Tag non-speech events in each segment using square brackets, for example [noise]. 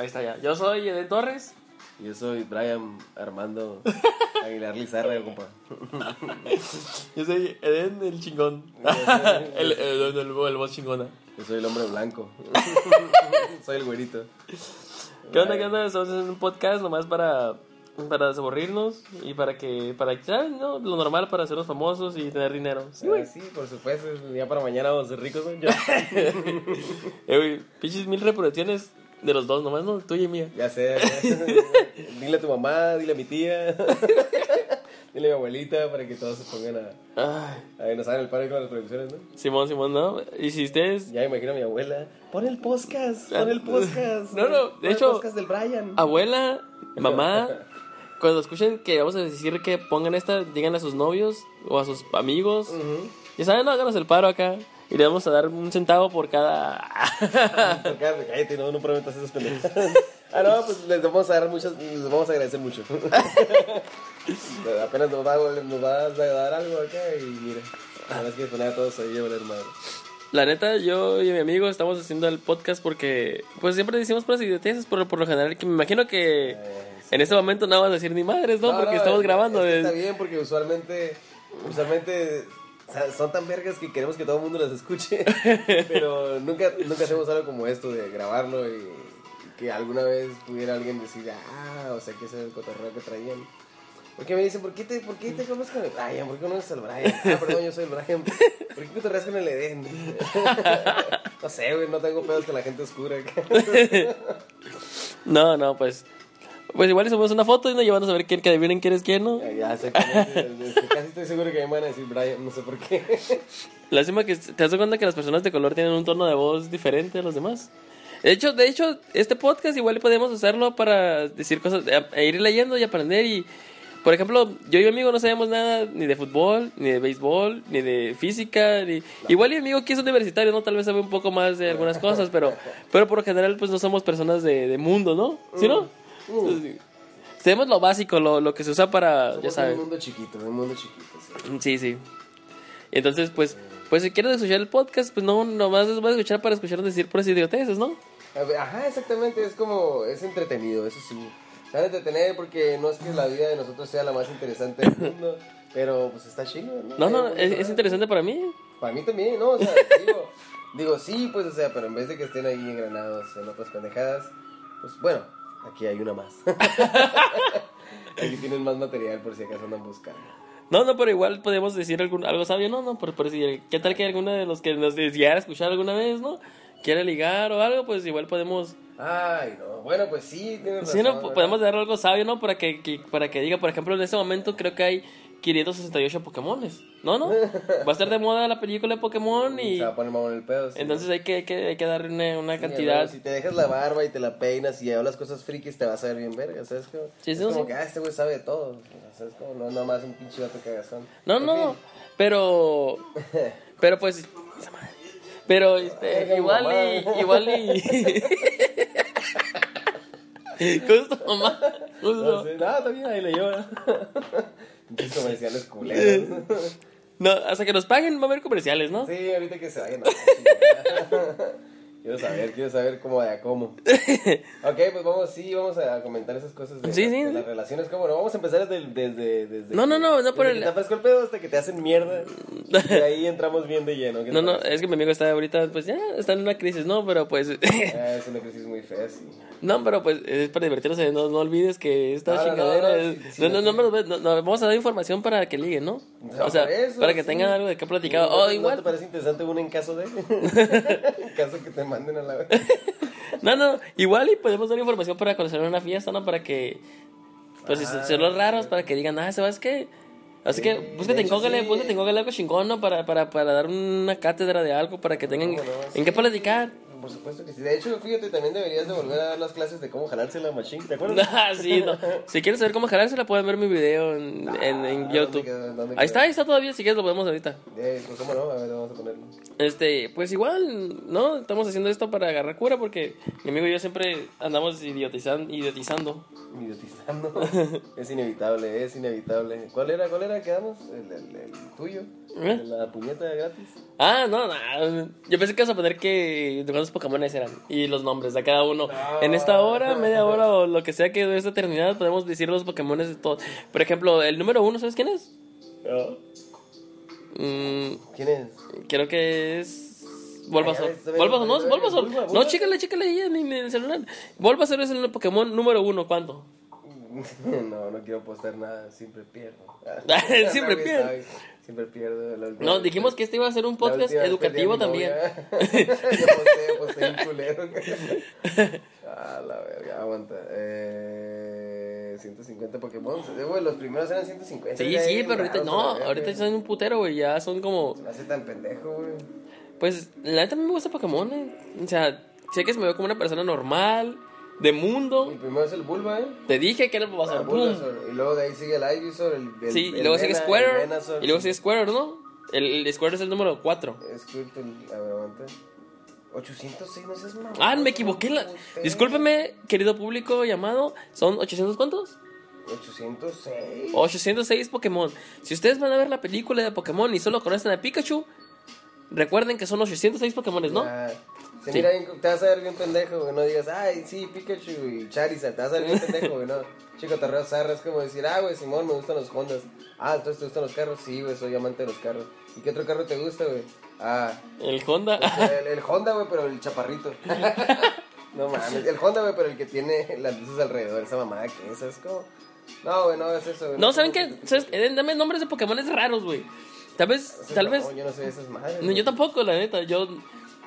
Ahí está ya. Yo soy Eden Torres. Yo soy Brian Armando [laughs] Aguilar Lizarra, compa. [laughs] Yo soy Eden el chingón. [laughs] el, el, el, el, el voz chingona. Yo soy el hombre blanco. soy el güerito. ¿Qué onda? ¿Qué onda? Estamos haciendo un podcast nomás para, para desaburrirnos y para que, para ¿sabes, no? Lo normal para hacernos famosos y tener dinero. Sí, güey. Ah, sí, por supuesto. Ya para mañana vamos a ser ricos. Yo. Eh, güey, pinches mil reproducciones de los dos nomás, ¿no? Tuya y mía. Ya sé. ya. [laughs] dile a tu mamá, dile a mi tía. [laughs] dile a mi abuelita para que todos se pongan a... Ay, A nos hagan el paro con las producciones, ¿no? Simón, Simón, ¿no? Y si ustedes, Ya imagino a mi abuela. Pon el podcast, pon el podcast. No, no, de Pon el hecho- podcast del Brian. abuela, mamá, [laughs] cuando escuchen que vamos a decir que pongan esta, digan a sus novios o a sus amigos. Ujú. Ya saben, no, háganos el paro acá. Y le vamos a dar un centavo por cada. [laughs] Cállate, cállate, no, no prometas esas pendejadas. [laughs] Ah, no, pues les vamos a dar muchas, les vamos a agradecer mucho. [laughs] Apenas nos va, a- nos va a dar algo acá y mira, la verdad que poner a todos ahí a valer madre. La neta, yo y mi amigo estamos haciendo el podcast porque, pues siempre decimos puras idioteces por, por lo general. Que me imagino que Eh, sí. en este momento no vamos a decir ni madres, ¿no? porque estamos es- grabando. es que es- Está bien, porque usualmente, usualmente son tan vergas que queremos que todo el mundo las escuche. [laughs] pero nunca, nunca hacemos algo como esto de grabarlo y que alguna vez pudiera alguien decir, ah, o sea, que ese es el cotorreo que traían. Porque me dicen, ¿por qué te, por qué te conoces con el Brian? ¿Por qué conoces al Brian? Ah, perdón, yo soy el Brian. ¿Por qué cotorreas con el Eden? [laughs] no sé, güey, no tengo pedos con la gente oscura. [laughs] No, no, pues. Pues igual subimos una foto y nos llevamos a ver quién, que adivinen quién es quién, ¿no? Ya, sé, casi estoy seguro que me van a decir Brian, no sé por qué. [laughs] Lástima que te das cuenta que las personas de color tienen un tono de voz diferente a los demás. De hecho, de hecho, este podcast igual podemos usarlo para decir cosas, e- e ir leyendo y aprender y por ejemplo, yo y mi amigo no sabemos nada ni de fútbol, ni de béisbol, ni de física, ni... Igual mi amigo que es universitario, ¿no? Tal vez sabe un poco más de algunas cosas, pero, pero por lo general pues no somos personas de, de mundo, ¿no? ¿Sí, no? Entonces, Sabemos lo básico, lo, lo que se usa para, ya Somos sabes. un mundo chiquito, un mundo chiquito, sí. Sí, sí. Y entonces, pues, pues si quieres escuchar el podcast, pues no, nomás les voy a escuchar para escuchar decir puras idioteces, ¿no? Ajá, exactamente, es como, es entretenido, eso sí. Se van a entretener porque no es que la vida de nosotros sea la más interesante del mundo, [laughs] pero pues está chido, ¿no? No, no, es, es interesante para mí. Para mí también, ¿no? O sea, [laughs] digo, digo, sí, pues, o sea, pero en vez de que estén ahí engranados en otras pendejadas, pues bueno, aquí hay una más. [laughs] aquí tienen más material por si acaso andan buscando. No, no, pero igual podemos decir algún, algo sabio, no, no, por, por si, ¿qué tal que alguno de los que nos llegara a escuchar alguna vez, no? Quiere ligar o algo, pues igual podemos, Ay, no, bueno, pues sí, tienes razón. sí, no, podemos dar algo sabio, ¿no? Para que, que- para que diga, por ejemplo, en este momento creo que hay 568 Pokémones, ¿no? ¿No? Va a estar de moda la película de Pokémon y... Se va a poner mamón el pedo. sí. Entonces hay que, hay que, hay que darle una, una Sí, cantidad. bueno, si te dejas la barba y te la peinas y hablas cosas frikis, te vas a ver bien verga, ¿sabes? Como, Sí, es como que, ah, este güey sabe de todo. ¿Sabes? Como, no, nada más un pinche vato cagazón. No, En no, fin. Pero. [laughs] Pero pues. Pero este, igual y. Igual y. ¿Cómo es tu mamá? ¿Cómo tu No, sé, no, bien, ahí le lleva. [laughs] Pinches comerciales culeros. [laughs] No, hasta que nos paguen va a haber comerciales, ¿no? Sí, ahorita que se vayan. a. [laughs] Quiero saber, quiero saber cómo de a cómo. [laughs] Ok, pues vamos, sí, vamos a comentar esas cosas de, Sí, las, sí, de sí. las relaciones. ¿Cómo no? Vamos a empezar desde, desde, desde No, no, no, no por el- te fresco el pedo hasta que te hacen mierda. [laughs] Y ahí entramos bien de lleno. ¿qué te No, no, es que mi amigo está ahorita, pues ya está en una crisis, ¿no? Pero pues. [laughs] Ah, es una crisis muy fea, sí. No, pero pues es para divertirse, no, no olvides que esta No, chingadera no, no, es- no, no, no, no, vamos a dar información para que liguen, ¿no? No, O sea, eso, para que sí. tengan algo de qué platicar. ¿No O te- ¿No igual, te parece interesante uno en caso de? [laughs] en caso que te manden a la [laughs] No, no, igual y podemos dar información para conocer una fiesta, ¿no? Para que, pues, si Ah, son los raros, para que digan, ah, ¿sabes qué? Así Sí, que de búscate en Google, sí. búscate en Google algo chingón, ¿no? Para, para, para dar una cátedra de algo, para que tengan ¿Cómo no? en qué platicar. Por supuesto que sí. De hecho, fíjate, también deberías de volver a dar las clases de cómo jalarse la machine. ¿Te acuerdas? [laughs] Ah, sí, no. Si quieres saber cómo jalársela, pueden ver mi video en, en, en Ah, YouTube. ¿dónde quedó? ¿Dónde Ahí está, ahí está todavía, si quieres lo podemos ahorita. Eh, pues cómo no, a ver, vamos a ponerlo. Este, pues igual, ¿no? Estamos haciendo esto para agarrar cura porque mi amigo y yo siempre andamos idiotizan, idiotizando. Idiotizando. es inevitable, es inevitable. ¿Cuál era? ¿Cuál era? ¿Quedamos? ¿El, el, el tuyo? ¿Eh? ¿El de la puñeta gratis? Ah, no, no. Yo pensé que ibas a poner que cuando cuántos Pokémon eran y los nombres de cada uno. En esta hora, media hora o lo que sea que de esta eternidad, podemos decir los Pokémon de todos. Por ejemplo, el número uno, ¿sabes quién es? Mm, ¿Quién es? creo que es. Bien, Bulbasaur, ¿no? Bulba, No, chécale, chécale ahí en, el celular. Bulbasaur es el Pokémon número uno, ¿cuánto? [laughs] No, no quiero postar nada, siempre pierdo. [laughs] Siempre pierdo. Siempre pierdo. No, dijimos que- este iba a ser un podcast educativo también. [laughs] Yo posté, posté un culero. Ah, la verga, aguanta. Eh, 150 Pokémon. Eh, güey, los primeros eran 150. Sí, sí, pero ahorita no, ahorita son un putero, güey, ya son como... Hace tan pendejo, güey. Pues, la neta a mí me gusta Pokémon, eh. O sea, sé que se me ve como una persona normal, de mundo. El primero es el Bulba, ¿eh? Te dije que era el Ah, Bulbasaur, ¡pum! Bulbasaur. Y luego de ahí sigue el Ivysaur, el, el Sí, y luego sigue Venusaur, y luego sigue Squirtle, ¿no? El, el Squirtle es el número 4. Squirtle, a ver, aguanta. 806, no seas mamón. Ah, me equivoqué. La... Discúlpeme, querido público llamado. ¿Son 800 cuántos? 806. 806 Pokémon. Si ustedes van a ver la película de Pokémon y solo conocen a Pikachu, recuerden que son 806 Pokémon, ¿no? Ya. Se Sí. mira bien, te vas a ver bien pendejo, güey. No digas, ay, sí, Pikachu y Charizard. Te vas a ver bien pendejo, güey. No, [laughs] chico, te zarra. Es como decir, ah, güey, Simón, me gustan los Hondas. Ah, entonces te gustan los carros. Sí, güey, soy amante de los carros. ¿Y qué otro carro te gusta, güey? Ah, El Honda. el, el Honda, güey, pero el chaparrito. [laughs] [laughs] no mames, el Honda, güey, pero el que tiene las luces alrededor. Esa mamada que es, es como. No, güey, no es eso, güey. No, ¿saben qué? ¿Sabes? Eh, Dame nombres de Pokémon raros, güey. Tal vez, tal vez. Yo no sé de esas madres. No, yo tampoco, la neta. Yo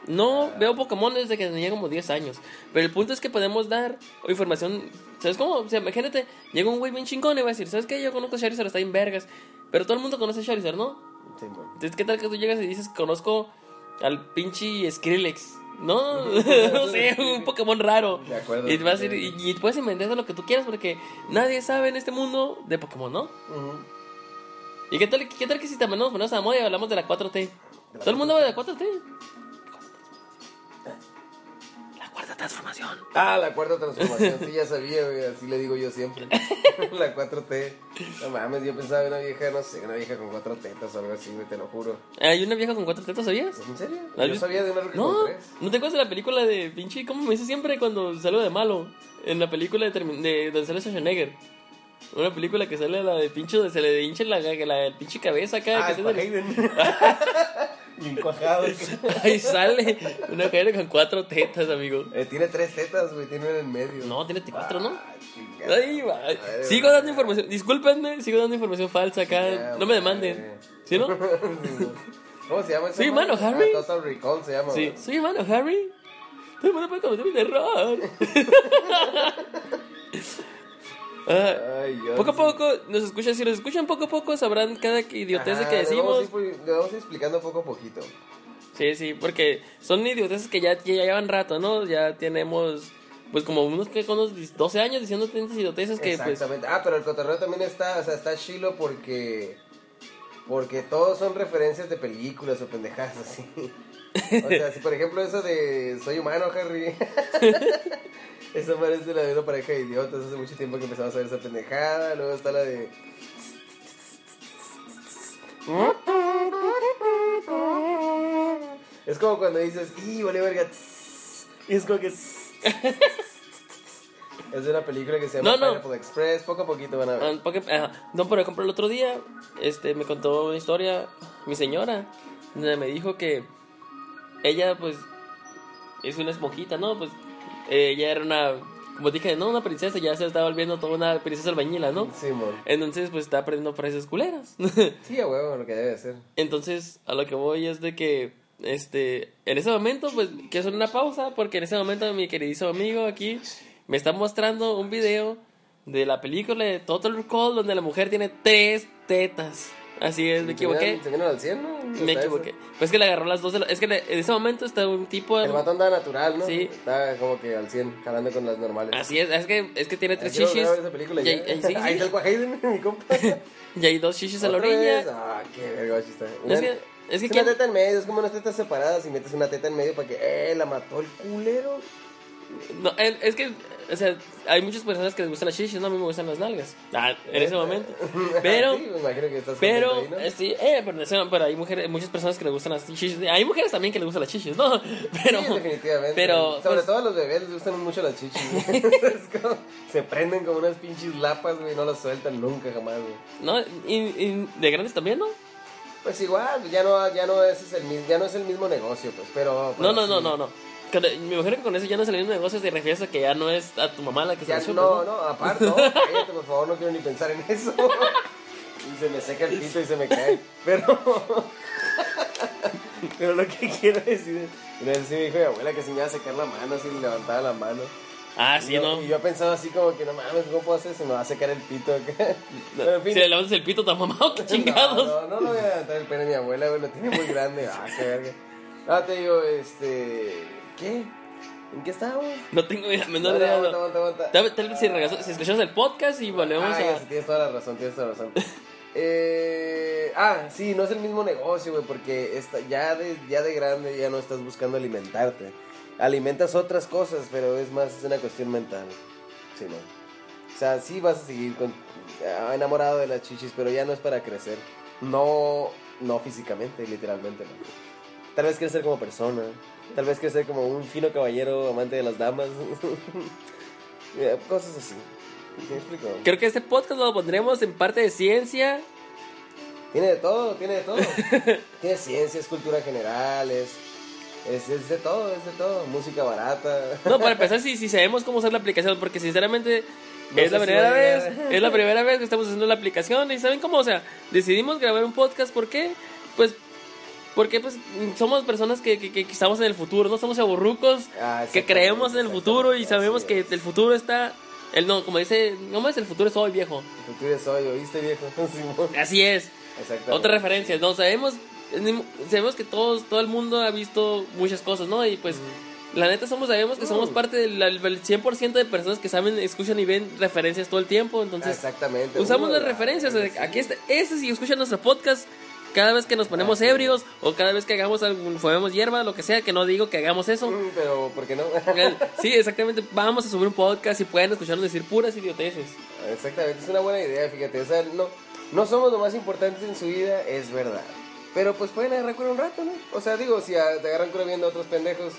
no veo Pokémon desde que tenía como 10 años. Pero el punto es que podemos dar información. ¿Sabes cómo? O sea, imagínate, llega un güey bien chingón y va a decir: ¿Sabes qué? Yo conozco a Charizard, está en vergas. Pero todo el mundo conoce a Charizard, ¿no? Sí, güey. Entonces, ¿qué tal que tú llegas y dices: Conozco al pinche Skrillex? No, [laughs] no sé, un Pokémon raro. De acuerdo. Y, vas a decir, y, y puedes inventar lo que tú quieras porque nadie sabe en este mundo de Pokémon, ¿no? Ujú. ¿Y qué tal, qué tal que si también nos ponemos a moda y hablamos de la 4T? Todo el mundo habla de la 4T. Transformación. Ah, la cuarta transformación, sí, ya sabía, güey, así le digo yo siempre. [laughs] la 4T. No mames, yo pensaba en una vieja, no sé, una vieja con cuatro tetas o algo así, güey, te lo juro. Hay una vieja con cuatro tetas, ¿sabías? ¿En serio? ¿La has Yo sabía de una que No, con tres. ¿no te acuerdas de la película de pinche? ¿Cómo me dice siempre cuando salgo de malo? En la película de, de donde sale Schwarzenegger. Una película que sale la de pinche donde se le hincha la, la, la pinche cabeza acá. Ah, que [laughs] Bien. [laughs] Ahí sale una mujer con cuatro tetas, amigo. Eh, tiene tres tetas, güey, tiene una en medio. No, tiene cuatro, ¿no? Ah, chingada. Ahí va. Ay, Sigo dando información. Discúlpenme, sigo dando información falsa acá. Ya, no me madre. demanden. ¿Sí, no? [laughs] ¿Cómo se llama madre? mano, Harry. Ah, Total Recall se llama. Sí. Soy hermano Harry. Todo el mundo puede cometer un error. [laughs] Ah, Ay, poco a poco nos escuchan. Si nos escuchan poco a poco, sabrán cada idiotez Ajá, que le vamos a decimos. ir Le vamos a ir explicando poco a poquito. Sí, sí, porque son idioteces que ya, ya llevan rato, ¿no? Ya tenemos, pues, como unos que con unos 12 años diciendo tantas idioteces que, pues. Exactamente. Ah, pero el cotorreo también está, o sea, está chilo porque porque todos son referencias de películas o pendejadas así. [laughs] O sea, si por ejemplo eso de soy humano, Harry. [laughs] Esa parece la de una pareja de idiotas. Hace mucho tiempo que empezamos a ver esa pendejada. Luego está la de Es como cuando dices, ¡y vale verga! Y es como que [laughs] Es de una película que se llama No, no. Pineapple Express. Poco a poquito van a ver. Ah, porque, ajá. no, por ejemplo, el otro día este, me contó una historia mi señora, donde me dijo que ella, pues, es una esponjita, ¿no? Pues, ella era una, como dije, no, una princesa, ya se estaba volviendo toda una princesa albañila, ¿no? Sí, mon. Entonces, pues, está aprendiendo frases culeras. [laughs] Sí, a huevo, lo que debe ser. Entonces, a lo que voy es de que, este, en ese momento, pues, quiero hacer una pausa, porque en ese momento mi queridísimo amigo aquí me está mostrando un video de la película de Total Recall, donde la mujer tiene tres tetas. Así es, me equivoqué. ¿Se vienen al 100, no? Me equivoqué. eso. Pues que le agarró las dos de la- Es que le- en ese momento está un tipo... El vato anda natural, ¿no? Sí. Está como que al 100, jalando con las normales. Así es, es que, es que tiene tres chichis. ver esa película Y ya. hay- sí, Ahí sí. [laughs] está [laughs] el mi compa. [laughs] Y hay dos chichis a la ¿Otra orilla. vez? Ah, qué verga, sí está. Es que, es que Es ¿quién- una teta en medio, es como unas tetas separadas y metes una teta en medio para que, eh, la mató el culero. No, es que o sea, hay muchas personas que les gustan las chichis, no, a mí me gustan las nalgas. Ah, en ese momento. Pero, [laughs] Sí, me imagino que estás pero, contento ahí, ¿no? sí, eh, pero, pero hay mujeres, muchas personas que les gustan las chichis. Hay mujeres también que les gustan las chichis, ¿no? [laughs] Pero, sí, definitivamente. pero, Sobre pues, todo a los bebés les gustan mucho las chichis. [laughs] como- se prenden como unas pinches lapas, güey, no las sueltan nunca jamás, güey. ¿no? Y, y de grandes también, ¿no? Pues igual, ya no, ya no es el mismo, ya no es el mismo negocio, pues, pero. No, pero no, no, sí. no, no. Con- Me imagino que con eso ya no es el mismo negocio, te refieres a que ya no es a tu mamá la que Ya, se no, chupa, no, aparte, no, cállate, por favor, no quiero ni pensar en eso. [laughs] Y se me seca el pito y se me cae. Pero. [laughs] Pero lo que quiero decir es. Una vez sí me dijo mi abuela que se me iba a secar la mano, así levantaba la mano. Ah, Y sí, yo, ¿no? Y yo pensaba así como que no mames, ¿cómo puedo hacer? Se me va a secar el pito acá. [laughs] Pero en fin. Si le levantas el pito a tu mamá, ¿o qué chingados? No, no, no, no voy a levantar el pene a mi abuela, güey, lo tiene muy grande. Ah, qué verga. Ah, te digo, este. ¿Qué? ¿En qué estábamos? No tengo idea, No, menor no, idea. aguanta, aguanta, aguanta. Tal, tal vez si, regresó- si escuchamos el podcast y volvemos Ah, ya, a... sí, tienes toda la razón, tienes toda la razón. [laughs] Eh, ah, sí, no es el mismo negocio, güey, porque esta, ya, de, ya de grande ya no estás buscando alimentarte. Alimentas otras cosas, pero es más es una cuestión mental. Sí, no. O sea, sí vas a seguir con, ah, enamorado de las chichis, pero ya no es para crecer. No, no físicamente, literalmente, no. Tal vez ser como persona. Tal vez quieres ser como un fino caballero amante de las damas. [laughs] Eh, Cosas así. ¿Sí me explico? Creo que este podcast lo pondremos en parte de ciencia. Tiene de todo, tiene de todo. [laughs] tiene ciencias, cultura general, es, es, es de todo, es de todo. Música barata. No, para empezar, [laughs] si, si sabemos cómo usar la aplicación, porque sinceramente No es la si primera a vez, es la primera vez que estamos haciendo la aplicación y saben cómo, o sea, decidimos grabar un podcast, ¿por qué? Pues porque pues somos personas que, que, que estamos en el futuro, no somos aburrucos, Ah, que creemos en el futuro y sabemos que el futuro está, el no, como dice, no más el futuro es hoy, viejo. El futuro es hoy, ¿oíste, viejo? [laughs] Así es. Exactamente. Otra referencia, no sabemos sabemos que todos todo el mundo ha visto muchas cosas, ¿no? Y pues la neta somos sabemos que somos Mm. parte del del 100% de personas que saben, escuchan y ven referencias todo el tiempo, Ah, entonces Exactamente. usamos Uh, las la referencias, aquí está, este si escuchan nuestro podcast cada vez que nos ponemos Ah, ebrios o cada vez que hagamos algún fumemos hierba, lo que sea, que no digo que hagamos eso. Mm, Pero, ¿por qué no? [laughs] Sí, exactamente, vamos a subir un podcast y pueden escucharnos decir puras idioteces. Exactamente, es una buena idea, fíjate. O sea, no, no somos lo más importante en su vida, es verdad. Pero pues pueden agarrar cura un rato, ¿no? O sea, digo, si te agarran cura viendo a otros pendejos.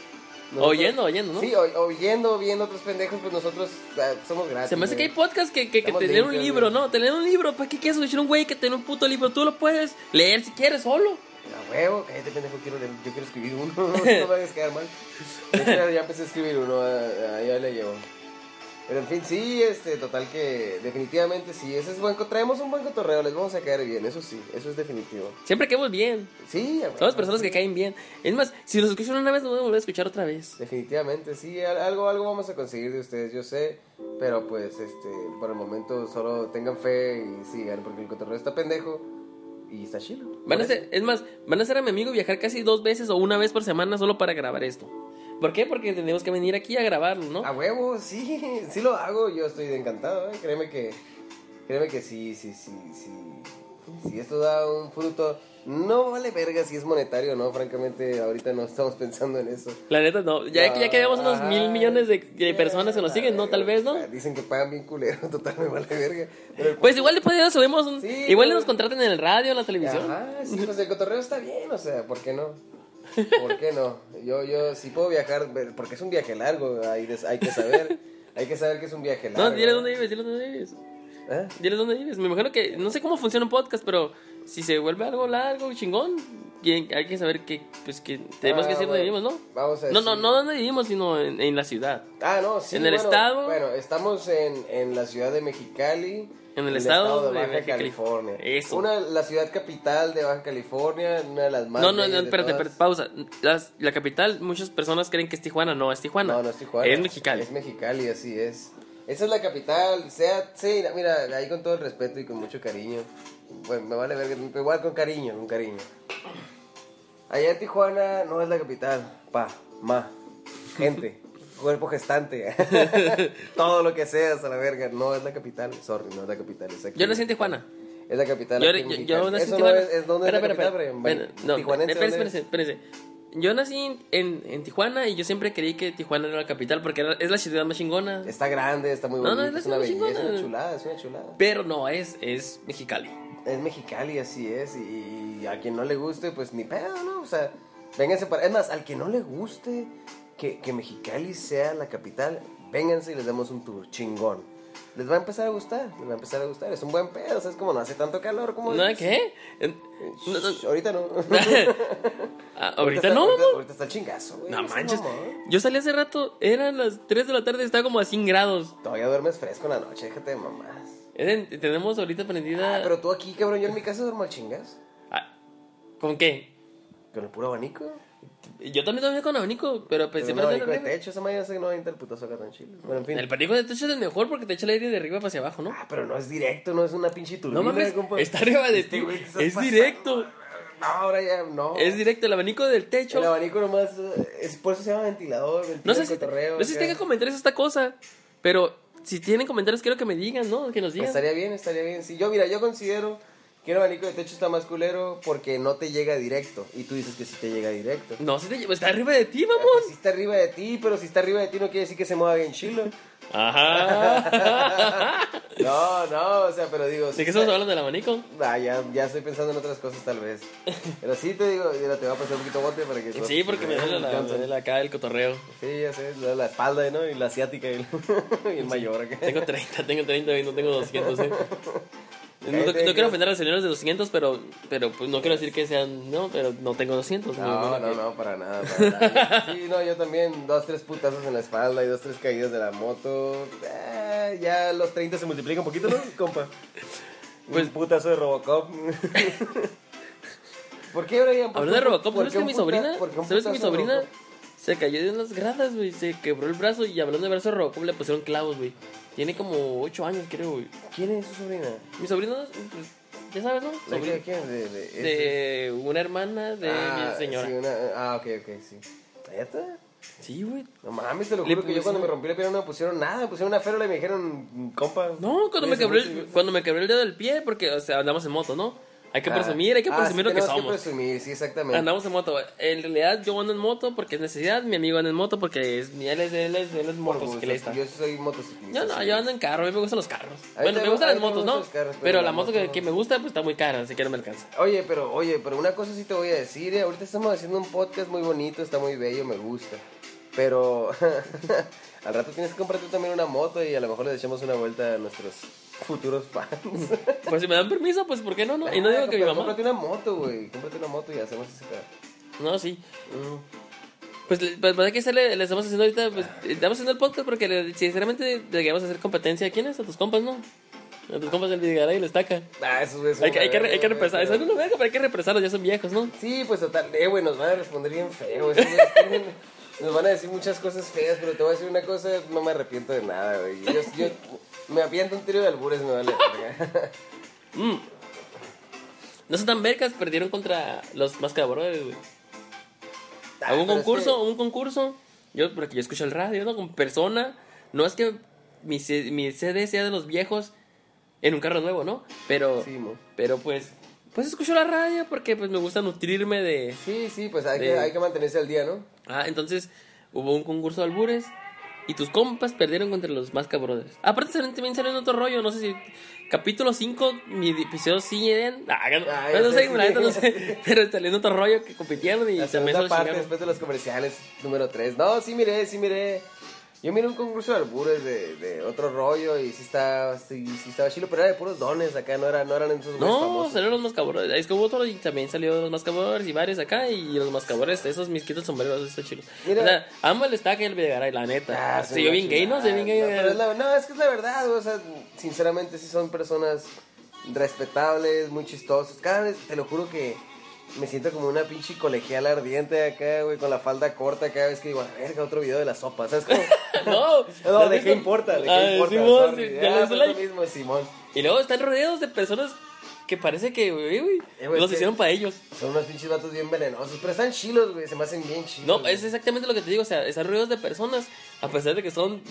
Nosotros- Oyendo, oyendo, ¿no? Sí, oyendo, viendo otros pendejos, pues nosotros ah, somos gratis. Se me hace que hay podcasts que, que, que Estamos te leen un libro, güey. ¿no? Te leen un libro, ¿para qué quieres escuchar un güey que tiene un puto libro? Tú lo puedes leer si quieres solo. A huevo, cállate pendejo, quiero leer- yo quiero escribir uno, [laughs] no me hagas quedar mal. Ya empecé a escribir uno, ah, ah, ya le llevo. Pero en fin, sí, este, total que definitivamente sí, ese es buen, traemos un buen cotorreo, les vamos a caer bien, eso sí, eso es definitivo. Siempre caemos bien. Sí, a huevo, Somos personas que caen bien. Es más, si los escuchan una vez, nos van a volver a escuchar otra vez. Definitivamente, sí, al- algo, algo vamos a conseguir de ustedes, yo sé, pero pues, este, por el momento solo tengan fe y sigan, porque el cotorreo está pendejo y está chido. Van a ser, es más, van a hacer a mi amigo viajar casi dos veces o una vez por semana solo para grabar esto. ¿Por qué? Porque tenemos que venir aquí a grabarlo, ¿no? A huevo, sí, [laughs] sí lo hago, yo estoy encantado, ¿eh? créeme que, créeme que sí, sí, sí, sí, si esto da un fruto, no vale verga si es monetario no, francamente, ahorita no estamos pensando en eso. La neta, no. Ya, que ya que vemos unos mil millones de, de personas que nos siguen, ¿no? Tal vez, ¿no? Dicen que pagan bien culero, [laughs] total, me vale verga. Pero Pues igual después subimos un... Sí, igual nos contraten en el radio, en la televisión. Ajá, sí, pues el cotorreo está bien, o sea, ¿por qué no? ¿Por qué no? Yo, yo, si puedo viajar, porque es un viaje largo, hay, que saber, hay que saber que es un viaje largo. No, dile dónde vives, dile dónde vives. ¿Eh? Dile dónde vives. Me imagino que, no sé cómo funciona un podcast, pero si se vuelve algo largo, chingón, hay que saber que, pues que tenemos Ah, que decir dónde bueno, vivimos, ¿no? Vamos a No, no, decir- no dónde vivimos, sino en, en la ciudad. Ah, no, sí. ¿En el bueno, estado? Bueno, estamos en, en la ciudad de Mexicali. En el estado de Baja Baja California. Eso. Una, la ciudad capital de Baja California, una de las más. No, no, no, espérate, espérate, pausa. Las- la capital, muchas personas creen que es Tijuana, no, es Tijuana. No, no es Tijuana. Es Mexicali. Es Mexicali, así es. Esa es la capital, sea, sí, mira, ahí con todo el respeto y con mucho cariño. Bueno, me vale ver, igual con cariño, con cariño. Allá en Tijuana no es la capital, pa, ma, gente, cuerpo gestante, [laughs] todo lo que seas a la verga, no es la capital, sorry, no es la capital. Es aquí. Yo nací en Tijuana. Es la capital. Yo, yo, yo nací en Tijuana. no es, es donde Espera, es la capital. Brian? Ven, No, Tijuanense, espérense, ¿dónde es? espérense, espérense. yo nací en, en Tijuana y yo siempre creí que Tijuana era la capital porque era- es la ciudad más chingona. Está grande, está muy No, no, bonito, es es una belleza, es chingona. una chulada, es una chulada. Pero no, es, es Mexicali. Es Mexicali, así es, y a quien no le guste, pues ni pedo, ¿no? O sea, vénganse para... Es más, al que no le guste que, que Mexicali sea la capital, vénganse y les damos un tour chingón. Les va a empezar a gustar, les va a empezar a gustar. Es un buen pedo, ¿sabes? Como no hace tanto calor como... ¿No? ¿Qué? En- no, no, Shh, Ahorita no. [laughs] ah, ahorita está- no, Ahorita, ahorita está el chingazo, güey. No manches. Yo salí hace rato, eran las 3 de la tarde, estaba como a 100 grados. Todavía duermes fresco en la noche, déjate de mamás. Tenemos ahorita prendida. Ah, pero tú aquí, cabrón, yo en mi casa duermo al chingas. Ah, ¿Con qué? Con el puro abanico. Yo también dormía con abanico, pero pensé Pero de arriba. techo, esa mañana que no va a el putazo acá tan chido. Bueno, en fin. El abanico de techo es el mejor porque te echa el aire de arriba hacia abajo, ¿no? Ah, pero no es directo, no es una pinche turbina. No mames, compa. está arriba de Este ti. güey Es directo. No, ahora ya no. Es directo, el abanico del techo. El abanico nomás, eh, es, por eso se llama ventilador, ventila No sé el si, cotorreo, no sé si acá. tenga comentarios esta cosa, pero si tienen comentarios quiero que me digan, ¿no? Que nos digan. Estaría bien, estaría bien. Sí, yo, mira, yo considero que el abanico de techo está más culero porque no te llega directo. Y tú dices que sí te llega directo. No, si te lleva- está arriba de ti, Ah, vamos. pues sí está arriba de ti, pero si está arriba de ti no quiere decir que se mueva bien chilo. Ajá. [laughs] No, no, o sea, pero digo... ¿De sí qué estamos hablando del abanico? Ah, ya, ya estoy pensando en otras cosas tal vez. Pero sí te digo, mira, te voy a pasar un poquito bote para que... Sí, porque me duele la, me duele acá el cotorreo. Sí, ya sé, la, la espalda, ¿no? Y la asiática y el, [laughs] y el mayor acá. Tengo 30, tengo 30 y no tengo 200, ¿eh? [laughs] No, no Cállate, quiero que- ofender a los señores de 200, pero, pero pues, no quiero decir que sean, no, pero no tengo 200. No, no, no, no, para nada, [laughs] para nada. Sí, no, yo también, dos, tres putazos en la espalda y dos, tres caídas de la moto. Eh, ya los 30 se multiplican un poquito, ¿no, compa? Pues putazo de Robocop. [laughs] ¿Por qué, Brian? ¿Por Hablando de un- Robocop, ¿sabes que un mi sobrina, un sabes que mi sobrina? Se cayó de unas gradas, güey, se quebró el brazo y hablando de brazo de Robocop le pusieron clavos, güey. Tiene como 8 años, creo, güey. ¿Quién es su sobrina? Mi sobrina, pues, ya sabes, ¿no? ¿De Sobrina- qué? ¿Quién? De, de, de una hermana de Ah, mi señora. Sí, una, ah, ok, ok, sí. ¿Neta? Sí, güey. No mames, te lo Le juro que yo cuando me rompí la pierna no me pusieron nada, me pusieron una férola y me dijeron, compa. No, cuando me, quebré mucho". el, cuando me quebré el dedo del pie, porque, o sea, andamos en moto, ¿no? Hay que Ah. presumir, hay que Ah, presumir sí, lo que somos. que presumir, sí, exactamente. Andamos en moto. En realidad yo ando en moto porque es necesidad, mi amigo anda en moto porque es, él es, él es, él es motociclista. Yo soy motociclista. Yo no, sí. yo ando en carro, a mí me gustan los carros. Bueno, me gustan las motos, ¿no? carros, pero, pero la la moto moto que, no. que me gusta pues está muy cara, así que no me alcanza. Oye, pero, oye, pero una cosa sí te voy a decir, eh, ahorita estamos haciendo un podcast muy bonito, está muy bello, me gusta. Pero [laughs] al rato tienes que comprarte también una moto y a lo mejor le echamos una vuelta a nuestros futuros fans. [laughs] Pues si me dan permiso, pues ¿por qué no? no? Y no digo Ah, que mi mamá... Cómprate una moto, güey, cómprate una moto y hacemos ese pedo. No, sí. Mm. Pues, le- pues, ¿para qué hacerle? Le estamos haciendo ahorita, pues, estamos haciendo el podcast porque le- sinceramente le a hacer competencia. ¿A quiénes? A tus compas, ¿no? A tus compas del Videgaray y la estaca. Ah, güeyes son Hay que, hay que, hay que represar. Eso es una verga, pero hay que represarlos, ya son viejos, ¿no? Sí, pues total, eh, güey, nos van a responder bien feo. tienen- nos van a decir muchas cosas feas, pero te voy a decir una cosa, no me arrepiento de nada, güey. Yo, yo me aviento un tiro de albures, me vale. [laughs] Mm. No son tan vergas, perdieron contra los mascabrones, güey. Ah, Hubo un concurso, hubo un concurso. Yo, porque yo escucho el radio, ¿no? Con persona. No es que mi, mi CD sea de los viejos en un carro nuevo, ¿no? Pero, Sí, pero pues, pues escucho la radio porque pues me gusta nutrirme de... Sí, sí, pues hay, De- que, hay que mantenerse al día, ¿no? Ah, entonces hubo un concurso de albures y tus compas perdieron contra los más cabrones. Aparte también salió en otro rollo, no sé si... Capítulo 5, mi episodio 100... Ah, no, Ah, no, ya no sé, la neta no sé. Pero salió en otro rollo que compitieron y La también parte después de los comerciales, número 3. No, sí miré, sí miré. Yo miré un concurso de albures de, de otro rollo y sí estaba, sí, sí estaba chilo, pero era de puros dones acá, no, era, no eran esos No, famosos. salieron los mascabores. Es que hubo otro y también salió los mascabores y varios acá. Y los mascabores, esos mis quitos sombreros, están chilos. Mira. O sea, amo el stack y el Videgaray, la neta. Ah, Se yo bien gay, ¿no? Se bien gay. No, es la- no, es que es la verdad, o sea, sinceramente sí son personas respetables, muy chistosos. Cada vez, te lo juro que me siento como una pinche colegial ardiente acá, güey, con la falda corta cada vez que digo, a verga, otro video de la sopa, ¿sabes cómo? [laughs] No, [laughs] No, ¿has ¿de qué importa? ¿De qué Ah, importa? Simón, Sorry. ya Ah, lo mismo, Simón. Y luego están rodeados de personas que parece que, güey, güey, Eh, güey, los hicieron para ellos. Son unos pinches vatos bien venenosos, pero están chilos, güey, se me hacen bien chilos. No, güey. es exactamente lo que te digo, o sea, están rodeados de personas, a pesar de que son,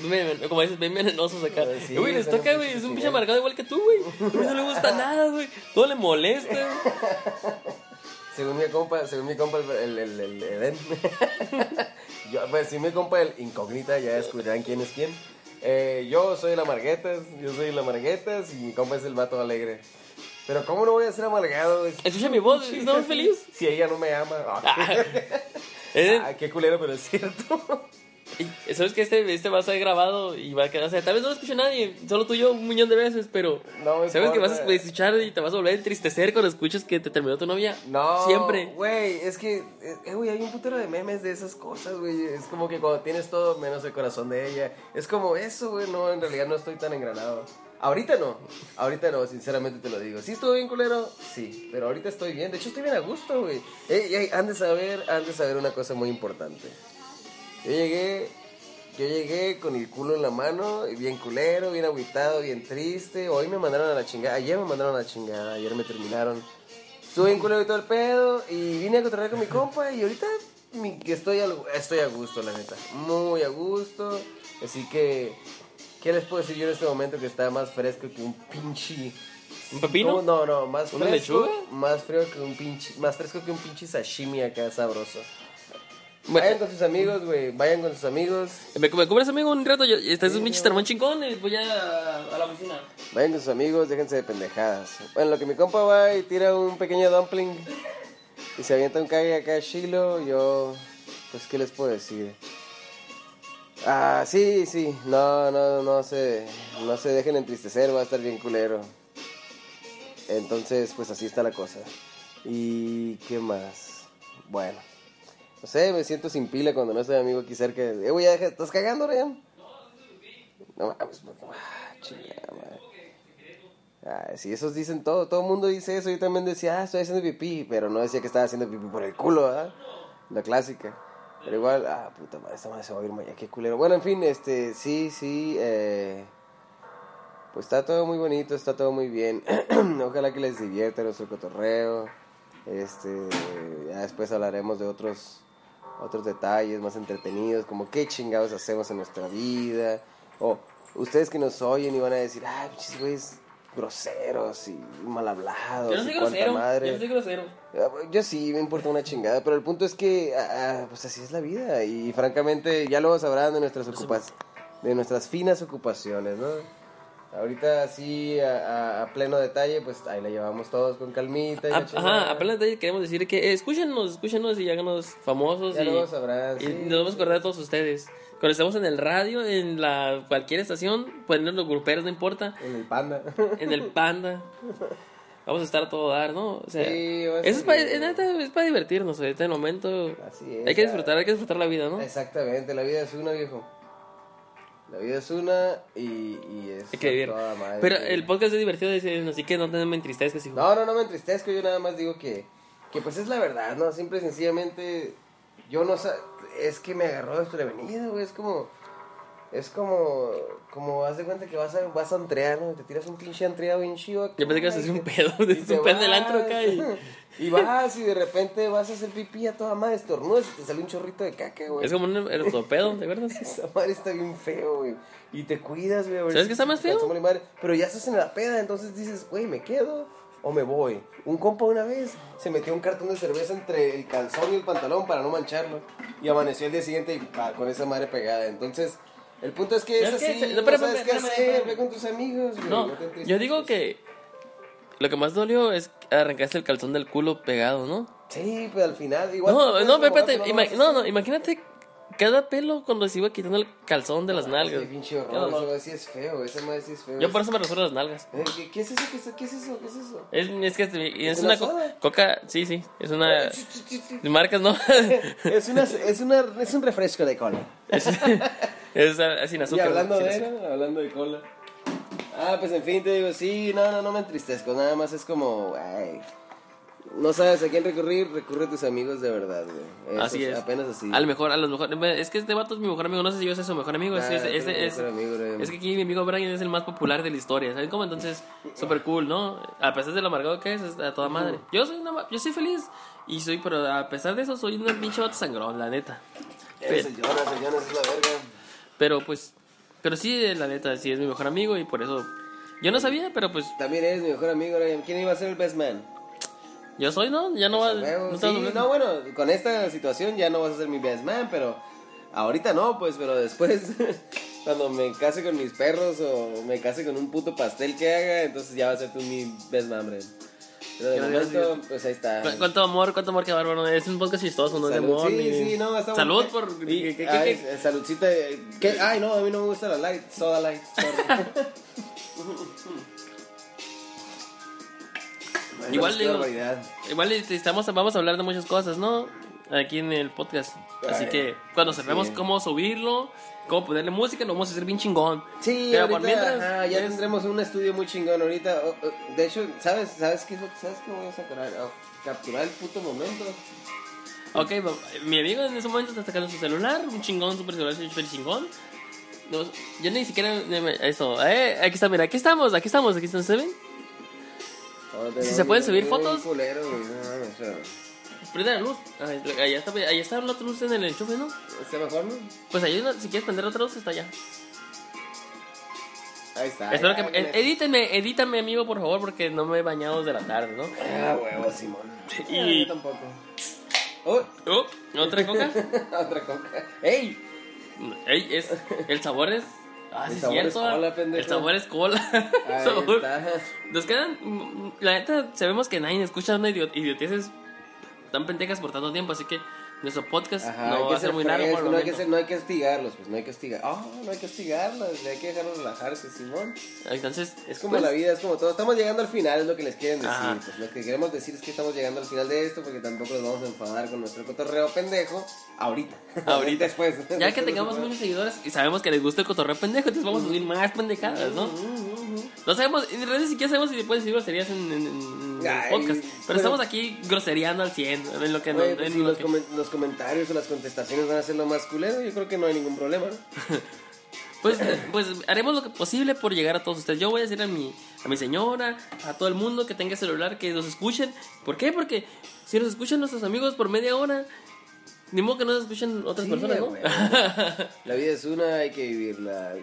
como dices, bien venenosos acá. Ay, sí, Y, güey, les toca, güey, es un pinche amargado igual que tú, güey. A mí no le gusta nada, güey. Todo le molesta. [laughs] según mi compa, según mi compa, el, el, el, Eden. [laughs] yo, pues si mi compa el incógnita, ya descubrirán quién es quién. Eh, yo soy la Marguetas, yo soy la Marguetas y mi compa es el vato alegre. Pero ¿cómo no voy a ser amargado? Escucha mi voz, ¿estamos feliz? [laughs] Si ella no me ama. Ah. [laughs] Ah, qué culero, pero es cierto. Sabes que este, este va a ser grabado y va a quedar, o sea, tal vez no lo escuche nadie, solo tú y yo un millón de veces, pero No sabes que vas a escuchar y te vas a volver a entristecer cuando escuches que te terminó tu novia. No, Siempre. Güey, es que, eh, güey, hay un putero de memes de esas cosas, güey. Es como que cuando tienes todo menos el corazón de ella. Es como eso, güey. No, en realidad no estoy tan engranado. Ahorita no, ahorita no, sinceramente te lo digo. Sí estuve bien culero, sí, pero ahorita estoy bien. De hecho, estoy bien a gusto, güey. Ey, ey, han de saber, han de saber una cosa muy importante. Yo llegué, yo llegué con el culo en la mano, bien culero, bien agüitado, bien triste. Hoy me mandaron a la chingada, ayer me mandaron a la chingada, ayer me terminaron. Estuve bien culero y todo el pedo, y vine a contratar con mi compa, y ahorita mi- estoy, al- estoy a gusto, la neta. Muy a gusto. Así que, ¿qué les puedo decir yo en este momento que está más fresco que un pinche... ¿Un pepino? No, no, más ¿Una fresco. lechuga? Más frío que un pinche, más fresco que un pinche sashimi acá sabroso. Vayan con sus amigos, güey. Vayan con sus amigos. ¿Me, me cubres, amigo, un rato? Yo, estás un pinche termón chingón y voy a, a la oficina. Vayan con sus amigos, déjense de pendejadas. Bueno, lo que mi compa va y tira un pequeño dumpling y se avienta un cague acá chilo, yo, pues, ¿qué les puedo decir? Ah, sí, sí, no, no, no se, no se dejen entristecer, va a estar bien culero. Entonces, pues así está la cosa. ¿Y qué más? Bueno, no sé, me siento sin pila cuando no estoy amigo aquí cerca. Eh, güey, ya ¿estás cagando, Ryan? No mames, porque- ah, chingada madre. Ah, sí, esos dicen todo, todo el mundo dice eso. Yo también decía, ah, estoy haciendo pipí, pero no decía que estaba haciendo pipí por el culo, ¿verdad? La clásica. Pero igual, ah, puta madre, esta madre se va a ir mañana, qué culero. Bueno, en fin, este, sí, sí, eh, pues está todo muy bonito, está todo muy bien. [clears throat] Ojalá que les divierta nuestro cotorreo. Este, ya después hablaremos de otros, otros detalles más entretenidos, como qué chingados hacemos en nuestra vida. O ustedes que nos oyen y van a decir, ah, pinches güeyes groseros y mal hablados. Yo no soy grosero, madre". yo no soy grosero. Ah, Yo sí, me importa una chingada, pero el punto es que, ah, pues así es la vida y francamente ya luego sabrán de nuestras ocupas, de nuestras finas ocupaciones, ¿no? Ahorita así a, a- a pleno detalle, pues ahí la llevamos todos con calmita. Y la Ah. Ajá, apenas detalle queremos decir que eh, escúchenos, escúchenos y háganos famosos. Ya y, sabrán, y sí. nos vamos a acordar de todos ustedes. Cuando estemos en el radio, en la cualquier estación, ponernos los gruperos, no importa. En el panda. En el panda. Vamos a estar a todo dar, ¿no? O sea, Sí, a eso es para, es, para divertirnos ahorita en el momento. Así es, Hay que disfrutar, hay que disfrutar la vida, ¿no? Exactamente, la vida es una, viejo. La vida es una y, y es Hay que vivir. a toda madre. Pero el podcast es divertido, así que no te me entristezcas, hijo. No, no, no me entristezco, yo nada más digo que, que pues es la verdad, ¿no? Simple y sencillamente, yo no sé, es que me agarró desprevenido, güey, es como, es como, como, haz de cuenta que vas a, vas a entrear, ¿no? Te tiras un pinche entreado bien chido. Yo pensé que ibas a hacer un pedo, te [laughs] un pedo del vas, antro acá y... Y vas y de repente vas a hacer pipí a toda madre, estornudas y te sale un chorrito de caca, güey. Es como un ortopedo, ¿te acuerdas? [laughs] Esa madre está bien feo, güey. Y te cuidas, güey. ¿Sabes qué está más feo? Pero ya estás en la peda, entonces dices, güey, ¿me quedo o me voy? Un compa una vez se metió un cartón de cerveza entre el calzón y el pantalón para no mancharlo. Y amaneció el día siguiente y, pa, con esa madre pegada. Entonces, el punto es que es que así. se- no, no, espérame, sabes qué espérame, hacer. Ve con tus amigos, güey. No, te yo digo que lo que más dolió es arrancaste el calzón del culo pegado, ¿no? Sí, pero al final, igual. No, no, puedes espérate, no, no, imagínate cada pelo cuando se iba quitando el calzón de las nalgas. Sí, pinche Qué horror. Eso sí es feo. Esa madre sí es feo. Yo por eso me resuelvo las nalgas. Eh, ¿Qué, qué es eso? ¿Qué es, qué es eso? ¿Qué es eso? Es, es que es, ¿Es una coca, sí, sí, es una... de marcas, ¿no? [laughs] Es, una, es, una, es un refresco de cola. [laughs] es, es sin Y azúcar. hablando sin de azúcar. ¿no? hablando de cola. Ah, pues en fin, te digo, sí, no, no, no me entristezco, nada más es como, güey, no sabes a quién recurrir, recurre a tus amigos de verdad, güey. Eso Así es. Apenas así. A lo mejor, a lo mejor, es que este vato es mi mejor amigo, no sé si yo soy su mejor amigo, es, Ah, es, es, es- mejor amigo, es que aquí mi amigo Brian es el más popular de la historia, ¿saben cómo? Entonces, súper cool, ¿no? A pesar de lo amargado que es, es a toda madre. Yo soy, una, yo soy feliz, y soy, pero a pesar de eso, soy una pinche vato sangrón, la neta. Jonas, el Jonas es la verga. Pero pues, pero sí, la neta, sí es mi mejor amigo, y por eso, yo no sabía, pero pues, También eres mi mejor amigo. ¿Quién iba a ser el best man? Yo soy, ¿no? Ya no va. Pues, a huevo, no sí, te vas a- no, bueno, con esta situación ya no vas a ser mi best man, pero ahorita no, pues, pero después, [laughs] cuando me case con mis perros o me case con un puto pastel que haga, entonces ya va a ser tú mi best man. Pero de momento, pues ahí está. ¿Cu- ¿Cuánto amor, cuánto amor, qué bárbaro? Es un podcast chistoso, no es de amor. sí, ni- sí, no, está Salud por. Y- ¿qué- qué- ay, qué- saludcita. ¿qué? Ay, no, a mí no me gusta la light, soda light. [laughs] Bueno, Igual digo- barbaridad. Igual este, estamos, vamos a hablar de muchas cosas, ¿no? Aquí en el podcast. Así Ay, que cuando sepamos sí. cómo subirlo, cómo ponerle música, lo vamos a hacer bien chingón. Sí, Pero por ahorita, mientras, ajá, ya es- tendremos un estudio muy chingón ahorita. Oh, oh, de hecho, ¿sabes, sabes qué, ¿sabes qué voy a sacar? Oh, capturar el puto momento. Ok, mi amigo en ese momento está sacando su celular, un chingón, super celular, super chingón. No, yo ni siquiera. Eso, eh, aquí está, mira, aquí estamos, aquí estamos, aquí están, ¿se ven? Oh, Si no, se pueden no, subir no, fotos. culero, no mames, o sea, Prende la luz. Ahí allá está, allá está la otra luz en el enchufe, ¿no? ¿Está mejor, no? Pues ahí, si quieres prender otra luz, está allá. Ahí está. Espero ya, que. ya. eh, edítenme, edítame, amigo, por favor, porque no me he bañado desde la tarde, ¿no? Ah, huevo, Simón. Y- Ah, yo tampoco. Oh, Oh, ¿Otra coca? [laughs] otra coca. ¡Ey! Ey, es, el sabor es. Ah, El sí, sabor es cierto. cola, pendejo. El sabor es cola. Ahí [laughs] Sabor- está. Nos quedan. mm, La neta, sabemos que nadie escucha una idiot idioteces tan pendejas por tanto tiempo, así que nuestro podcast Ajá, no hay va que a ser ser muy largo por no hay, que ser, no hay que hostigarlos, pues no hay que hostigar. Ah, no hay que hostigarlos, hay que dejarlos relajarse, Simón. Entonces, Es como pues, la vida, es como todo. Estamos llegando al final, es lo que les quieren decir. Ajá. Pues lo que queremos decir es que estamos llegando al final de esto porque tampoco nos vamos a enfadar con nuestro cotorreo pendejo ahorita. [laughs] Ahorita. Después. Ya que tengamos muchos seguidores y sabemos que les gusta el cotorreo pendejo, entonces vamos a subir más pendejadas, ¿no? No sabemos, en realidad ni siquiera sabemos si se puede decir groserías en, en- en el Ay, podcast, pero estamos aquí grosereando al 100, en lo que pues en si lo los, que- los comentarios o las contestaciones van a ser lo más culero, yo creo que no hay ningún problema, ¿no? [laughs] Pues, pues haremos lo que posible por llegar a todos ustedes. Yo voy a decir a mi, a mi señora, a todo el mundo que tenga celular, que nos escuchen. ¿Por qué? Porque si nos escuchan nuestros amigos por media hora, ni modo que no nos escuchen otras Sí, personas, ¿no? [laughs] La vida es una, hay que vivirla.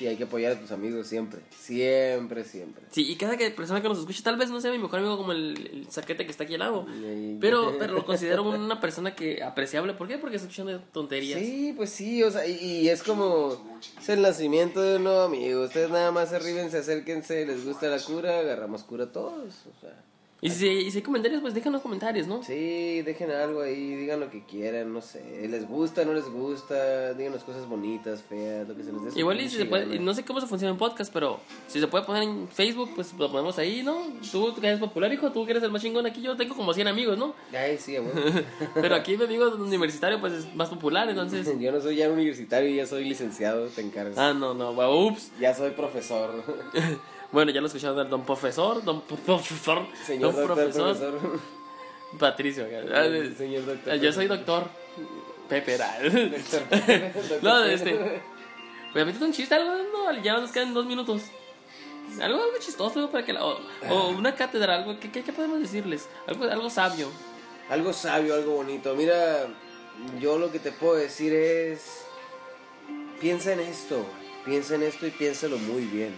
Y hay que apoyar a tus amigos siempre. Siempre, siempre. Sí, y cada que- persona que nos escuche, tal vez no sea mi mejor amigo como el, el saquete que está aquí al lado. Pero, pero lo considero una persona que apreciable. ¿Por qué? Porque está escuchando tonterías. Sí, pues sí, o sea, y, y es como es el nacimiento de un nuevo amigo. Ustedes nada más arríbense, acérquense, les gusta la cura, agarramos cura todos. O sea, Y si, y si hay comentarios, pues déjanos comentarios, ¿no? sí, dejen algo ahí, digan lo que quieran, no sé, les gusta, no les gusta, díganos cosas bonitas, feas, lo que se les dé. Igual y si se puede, y no sé cómo se funciona en podcast, pero si se puede poner en Facebook, pues lo ponemos ahí, ¿no? Tú que eres popular, hijo, tú que eres el más chingón aquí, yo tengo como 100 amigos, ¿no? Ay, sí, amor. [laughs] Pero aquí mi amigo universitario, pues es más popular, entonces... [laughs] Yo no soy ya universitario, ya soy licenciado, te encargas. Ah, no, no, ups. Ya soy profesor. [laughs] Bueno, ya lo escucharon del don profesor, don profesor, Señor don doctor, profesor, profesor. Patricio. De- Señor doctor. Yo soy doctor Pepe. [laughs] Doctor. No, este... Pues a un chiste, algo, no, ya nos quedan dos minutos. Algo, algo chistoso para que la, o, o una cátedra, algo, ¿qué, qué, qué podemos decirles? Algo, algo sabio. Algo sabio, algo bonito. Mira, yo lo que te puedo decir es, piensa en esto, piensa en esto y piénsalo muy bien.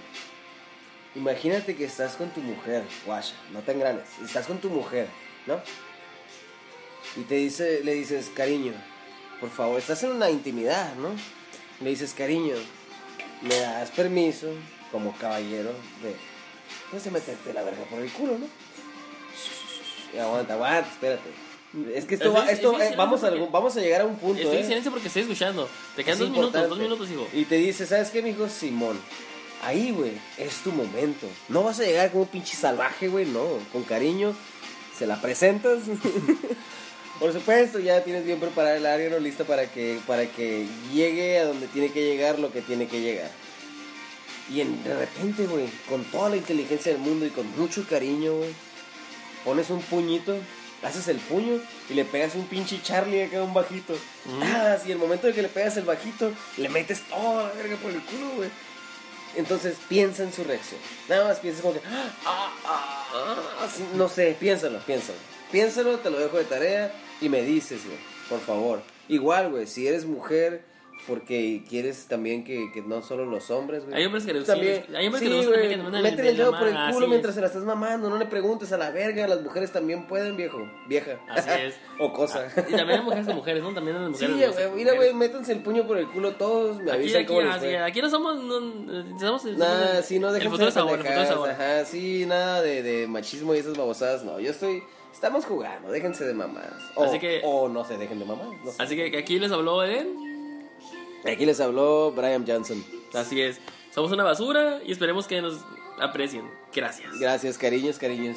Imagínate que estás con tu mujer, guacha, no tan grandes, estás con tu mujer, ¿no? Y te dice, le dices, cariño, por favor, estás en una intimidad, ¿no? Le dices, cariño, me das permiso, como caballero, de, pues de meterte la verga por el culo, ¿no? Y aguanta, aguanta, espérate. Es que esto Es- va, es- esto, es eh, vamos, a, vamos a llegar a un punto, Estoy ¿eh? en silencio porque estoy escuchando. Te quedan Es dos minutos, dos minutos, hijo. Y te dice, ¿sabes qué, mijo? Simón. Ahí, güey, es tu momento. No vas a llegar como un pinche salvaje, güey, no. Con cariño, se la presentas. [laughs] Por supuesto, ya tienes bien preparada el área, ¿no? Lista para que, para que llegue a donde tiene que llegar lo que tiene que llegar. Y en- de repente, güey, con toda la inteligencia del mundo y con mucho cariño, güey, pones un puñito, haces el puño y le pegas un pinche Charlie acá un bajito. Ah, y el momento de que le pegas el bajito, le metes toda la verga por el culo, güey. Entonces piensa en su reacción. Nada más piensa como que, ah, ah, ah, no sé, piénsalo, piénsalo. Piénsalo, te lo dejo de tarea y me dices, güey, por favor. Igual, güey, si eres mujer, porque quieres también que, que no solo los hombres, güey. Hay hombres que les- también. hay hombres que Sí, que mandan Métele el el dedo por el culo mientras es. se la estás mamando. No le preguntes a la verga. Las mujeres también pueden, viejo. Vieja. Así es. [laughs] o cosa. Y también hay mujeres de mujeres, ¿no? También hay Sí, mujeres. de güey. Mira, güey, métanse el puño por el culo todos. Me Aquí, avisan aquí, cómo les fue. aquí no somos. No, somos el, Nada, el- sí, no el futuro es ahora, el futuro. Ajá, sí, nada de, de machismo y esas babosadas. No, yo estoy. Estamos jugando, déjense de mamás. O, Así que- o no se dejen de mamás. No sé. Así que aquí les habló Eden. Aquí les habló Brian Johnson. Así es. Somos una basura y esperemos que nos aprecien. Gracias. Gracias, cariños, cariños.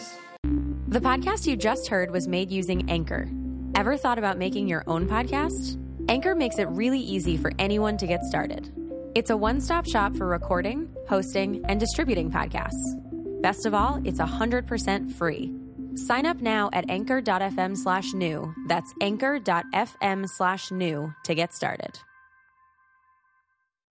The podcast you just heard was made using Anchor. Ever thought about making your own podcast? Anchor makes it really easy for anyone to get started. It's a one stop shop for recording, hosting, and distributing podcasts. Best of all, it's 100% free. Sign up now at anchor.fm slash new. That's anchor.fm slash new to get started.